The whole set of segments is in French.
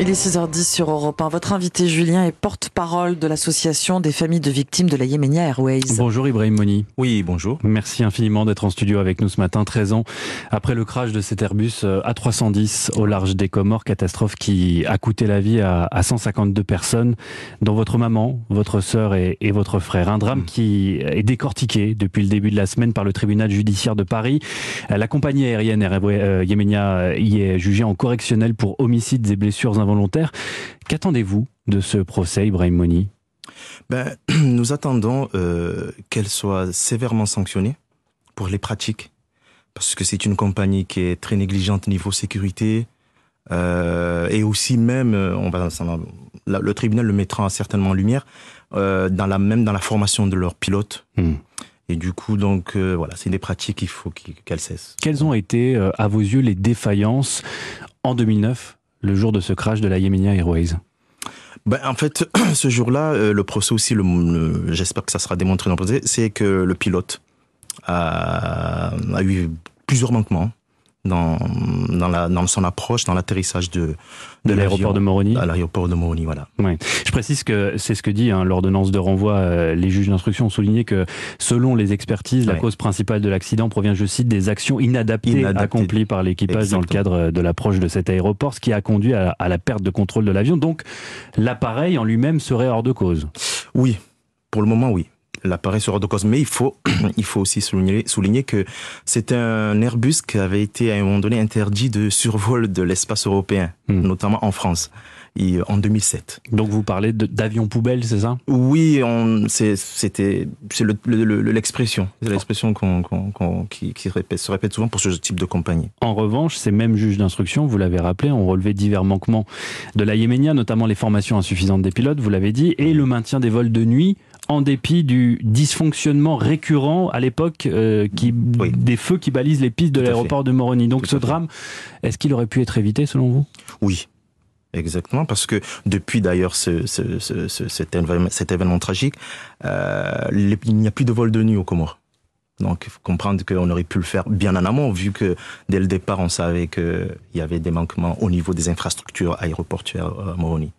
Il est 6h10 sur Europe 1. Votre invité Julien est porte-parole de l'association des familles de victimes de la Yémenia Airways. Bonjour Ibrahim Moni. Oui, bonjour. Merci infiniment d'être en studio avec nous ce matin, 13 ans après le crash de cet Airbus euh, A310 au large des Comores, catastrophe qui a coûté la vie à, 152 personnes, dont votre maman, votre sœur et, votre frère. Un drame mm. qui est décortiqué depuis le début de la semaine par le tribunal judiciaire de Paris. La compagnie aérienne euh, Yémenia y est jugée en correctionnel pour homicides et blessures volontaire. Qu'attendez-vous de ce procès, Ibrahim Moni ben, Nous attendons euh, qu'elle soit sévèrement sanctionnée pour les pratiques, parce que c'est une compagnie qui est très négligente niveau sécurité, euh, et aussi même, euh, on va, le tribunal le mettra certainement en lumière, dans la, même dans la formation de leurs pilotes. Hmm. Et du coup, donc voilà, c'est des pratiques qu'il faut qu'elles cessent. Quelles ont été, à vos yeux, les défaillances en 2009 le jour de ce crash de la Yemenia Airways. Ben, en fait, ce jour-là, euh, le procès aussi, j'espère que ça sera démontré dans le procès, c'est que le pilote a, a eu plusieurs manquements dans, dans, la, dans son approche, dans l'atterrissage de, de, l'aéroport de Moroni. À l'aéroport de Moroni, voilà. Ouais. Je précise que c'est ce que dit hein, l'ordonnance de renvoi. Euh, les juges d'instruction ont souligné que, selon les expertises, la cause principale de l'accident provient, je cite, des actions inadaptées, accomplies par l'équipage dans le cadre de l'approche de cet aéroport, ce qui a conduit à, à la perte de contrôle de l'avion. Donc, l'appareil en lui-même serait hors de cause. Oui, pour le moment, oui l'appareil de cause. Mais il faut, il faut aussi souligner, souligner que c'est un Airbus qui avait été à un moment donné interdit de survol de l'espace européen, hmm. notamment en France. en 2007. Donc vous parlez d'avions poubelles, c'est ça? Oui, c'était c'est l'expression, c'est l'expression qui, répète, se répète souvent pour ce type de compagnie. En revanche, ces mêmes juges d'instruction, vous l'avez rappelé, ont relevé divers manquements de la Yéménia, notamment les formations insuffisantes des pilotes, vous l'avez dit, et le maintien des vols de nuit en dépit du dysfonctionnement récurrent à l'époque euh, qui des feux qui balisent les pistes de l'aéroport de Moroni. Donc ce drame, est-ce qu'il aurait pu être évité selon vous? Oui. Exactement, parce que depuis d'ailleurs ce, cet, événement, tragique, euh, il n'y a plus de vol de nuit au Comores. Donc, il faut comprendre qu'on aurait pu le faire bien en amont, vu que dès le départ, on savait qu'il y avait des manquements au niveau des infrastructures aéroportuaires à Moroni.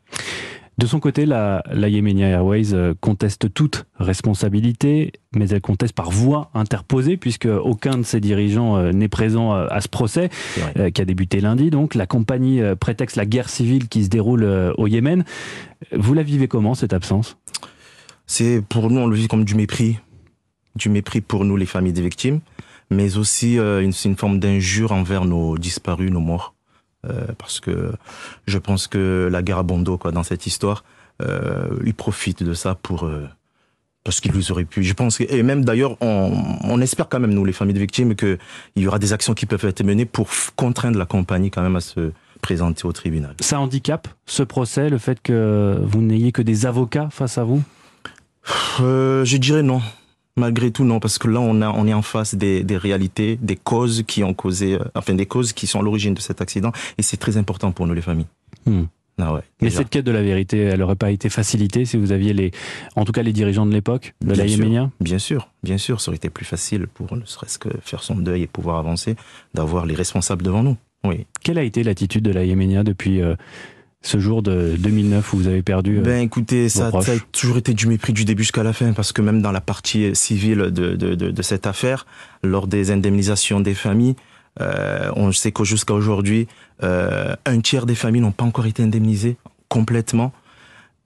De son côté, la, la Yemenia Airways euh, conteste toute responsabilité, mais elle conteste par voie interposée, puisque aucun de ses dirigeants euh, n'est présent euh, à ce procès, qui a débuté lundi. Donc, la compagnie prétexte la guerre civile qui se déroule au Yémen. Vous la vivez comment, cette absence? C'est pour nous, on le vit comme du mépris. Du mépris pour nous, les familles des victimes, mais aussi une, une forme d'injure envers nos disparus, nos morts. Euh, parce que je pense que la guerre à Bondo, quoi, dans cette histoire, euh, il profite de ça pour euh, parce qu'il vous aurait pu. Je pense que, et même d'ailleurs, on, on, espère quand même nous, les familles de victimes, qu'il y aura des actions qui peuvent être menées pour contraindre la compagnie quand même à se présenter au tribunal. Ça handicape ce procès, le fait que vous n'ayez que des avocats face à vous? Euh, Je dirais non. Malgré tout, non, parce que là, on, a, on est en face des, des réalités, des causes qui ont causé, euh, enfin, des causes qui sont à l'origine de cet accident, et c'est très important pour nous, les familles. Hmm. Ah ouais, Mais cette quête de la vérité, elle n'aurait pas été facilitée si vous aviez les, en tout cas les dirigeants de l'époque, de la Yéménia? Bien sûr, bien sûr, ça aurait été plus facile pour ne serait-ce que faire son deuil et pouvoir avancer, d'avoir les responsables devant nous. Oui. Quelle a été l'attitude de la Yéménia depuis euh, ce jour de 2009 où vous avez perdu euh, Ben écoutez, ça, ça, a toujours été du mépris du début jusqu'à la fin, parce que même dans la partie civile de, de, de, de cette affaire, lors des indemnisations des familles, euh, on sait que jusqu'à aujourd'hui, euh, un tiers des familles n'ont pas encore été indemnisées complètement,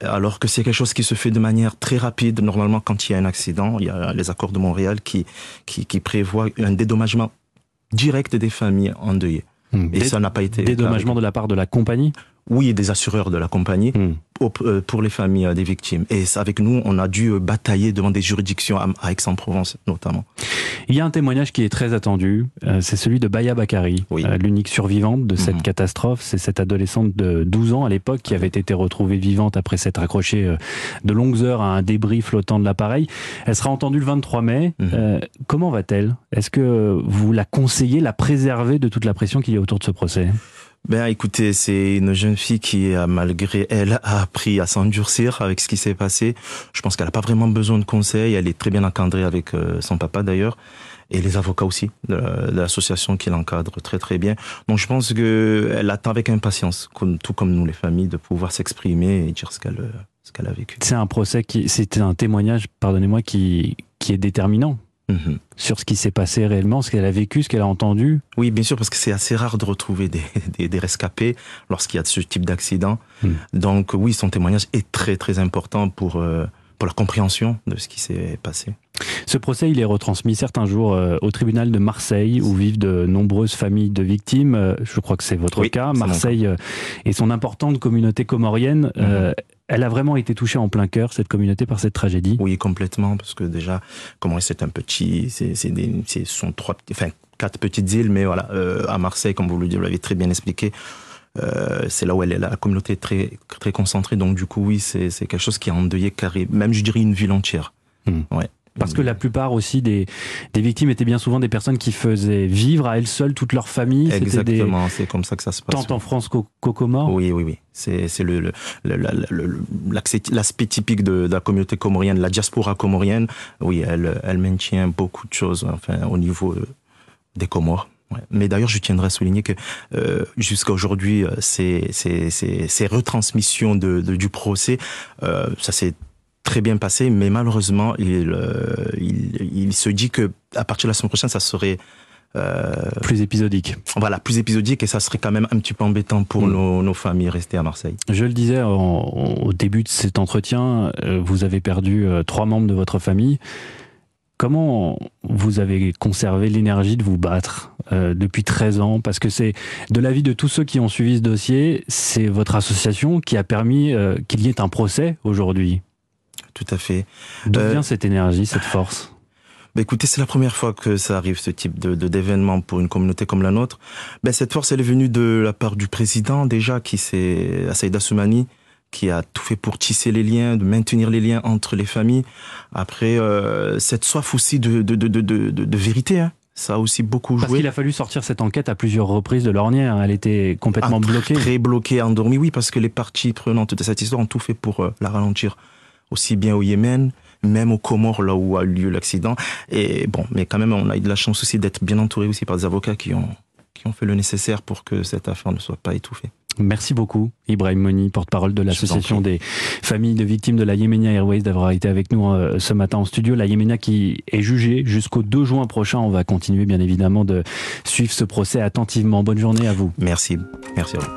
alors que c'est quelque chose qui se fait de manière très rapide. Normalement, quand il y a un accident, il y a les accords de Montréal qui, qui, qui prévoient un dédommagement direct des familles endeuillées. Hmm. Et ça n'a pas été. Dédommagement de la part de la compagnie? Oui, des assureurs de la compagnie hmm. euh, pour les familles euh, des victimes. Et avec nous, on a dû euh, batailler devant des juridictions à Aix-en-Provence notamment. Il y a un témoignage qui est très attendu, c'est celui de Baya Bakari, l'unique survivante de cette mhm. catastrophe. C'est cette adolescente de 12 ans à l'époque qui avait été retrouvée vivante après s'être accrochée de longues heures à un débris flottant de l'appareil. Elle sera entendue le 23 mai. Mhm. comment va-t-elle? Est-ce que vous la conseillez, la préserver de toute la pression qu'il y a autour de ce procès? Ben écoutez, c'est une jeune fille qui, malgré elle, a appris à s'endurcir avec ce qui s'est passé. Je pense qu'elle n'a pas vraiment besoin de conseils. Elle est très bien encadrée avec euh, son papa d'ailleurs. et les avocats aussi de, l'association qui l'encadre très très bien. Donc je pense qu'elle attend avec impatience, tout comme nous les familles, de pouvoir s'exprimer et dire ce qu'elle a vécu. C'est un procès qui, c'était un témoignage, pardonnez-moi, qui est déterminant. Mhm. Sur ce qui s'est passé réellement, ce qu'elle a vécu, ce qu'elle a entendu Oui, bien sûr, parce que c'est assez rare de retrouver des, des, des rescapés lorsqu'il y a ce type d'accident. Mhm. Donc oui, son témoignage est très très important pour, euh, pour la compréhension de ce qui s'est passé. Ce procès, il est retransmis certains jours euh, au tribunal de Marseille, où vivent de nombreuses familles de victimes. Euh, je crois que c'est votre cas. Marseille euh, et son importante communauté comorienne. Mhm. elle a vraiment été touchée en plein cœur, cette communauté, par cette tragédie Oui, complètement, parce que déjà, Comorienne, c'est un petit... C'est sont trois... Enfin, quatre petites îles, mais voilà, à Marseille, comme vous l'avez très bien expliqué, c'est là où elle est, la communauté est très, très concentrée. Donc, du coup, oui, c'est quelque chose qui a endeuillé carré, même je dirais une ville entière. Hmm. Ouais. Parce que la plupart aussi des, des victimes étaient bien souvent des personnes qui faisaient vivre à elles seules toute leur famille. Exactement, c'est comme ça que ça se passe. Tant en France qu'au Comores Oui, oui, oui. C'est le, l'aspect typique de, la communauté comorienne, la diaspora comorienne. Oui, elle, elle maintient beaucoup de choses enfin, au niveau euh, des Comores. Mais d'ailleurs, je tiendrai à souligner que euh, jusqu'à aujourd'hui, euh, ces, ces, ces, ces, retransmissions de, de, du procès, euh, ça s'est très bien passé, mais malheureusement, il, euh, il, il, se dit que à partir de la semaine prochaine, ça serait euh, plus épisodique. Voilà, plus épisodique et ça serait quand même un petit peu embêtant pour mm. nos, nos, familles restées à Marseille. Je le disais au début de cet entretien, euh, vous avez perdu trois membres de votre famille. Comment vous avez conservé l'énergie de vous battre euh, depuis 13 ans? Parce que c'est de l'avis de tous ceux qui ont suivi ce dossier, c'est votre association qui a permis euh, qu'il y ait un procès aujourd'hui. Tout à fait. D'où euh, vient cette énergie, cette force? Bah écoutez, c'est la première fois que ça arrive, ce type de, d'événement pour une communauté comme la nôtre. Ben, cette force, elle est venue de la part du président, déjà, qui c'est Saïda Soumani, qui a tout fait pour tisser les liens, de maintenir les liens entre les familles. Après, euh, cette soif aussi de, de, de, de, de vérité, hein. Ça a aussi beaucoup joué. Parce qu'il a fallu sortir cette enquête à plusieurs reprises de l'ornière. Elle était complètement ah, bloquée. Très bloquée, endormie, oui, parce que les parties prenantes de cette histoire ont tout fait pour euh, la ralentir aussi bien au Yémen, même aux Comores, là où a eu lieu l'accident. Et bon, mais quand même, on a eu de la chance aussi d'être bien entouré aussi par des avocats qui ont, qui ont fait le nécessaire pour que cette affaire ne soit pas étouffée. Merci beaucoup, Ibrahim Moni, porte-parole de l'association des familles de victimes de la Yemenia Airways, d'avoir été avec nous euh, ce matin en studio. La Yemenia qui est jugée jusqu'au 2 juin prochain. On va continuer, bien évidemment, de suivre ce procès attentivement. Bonne journée à vous. Merci. Merci à vous.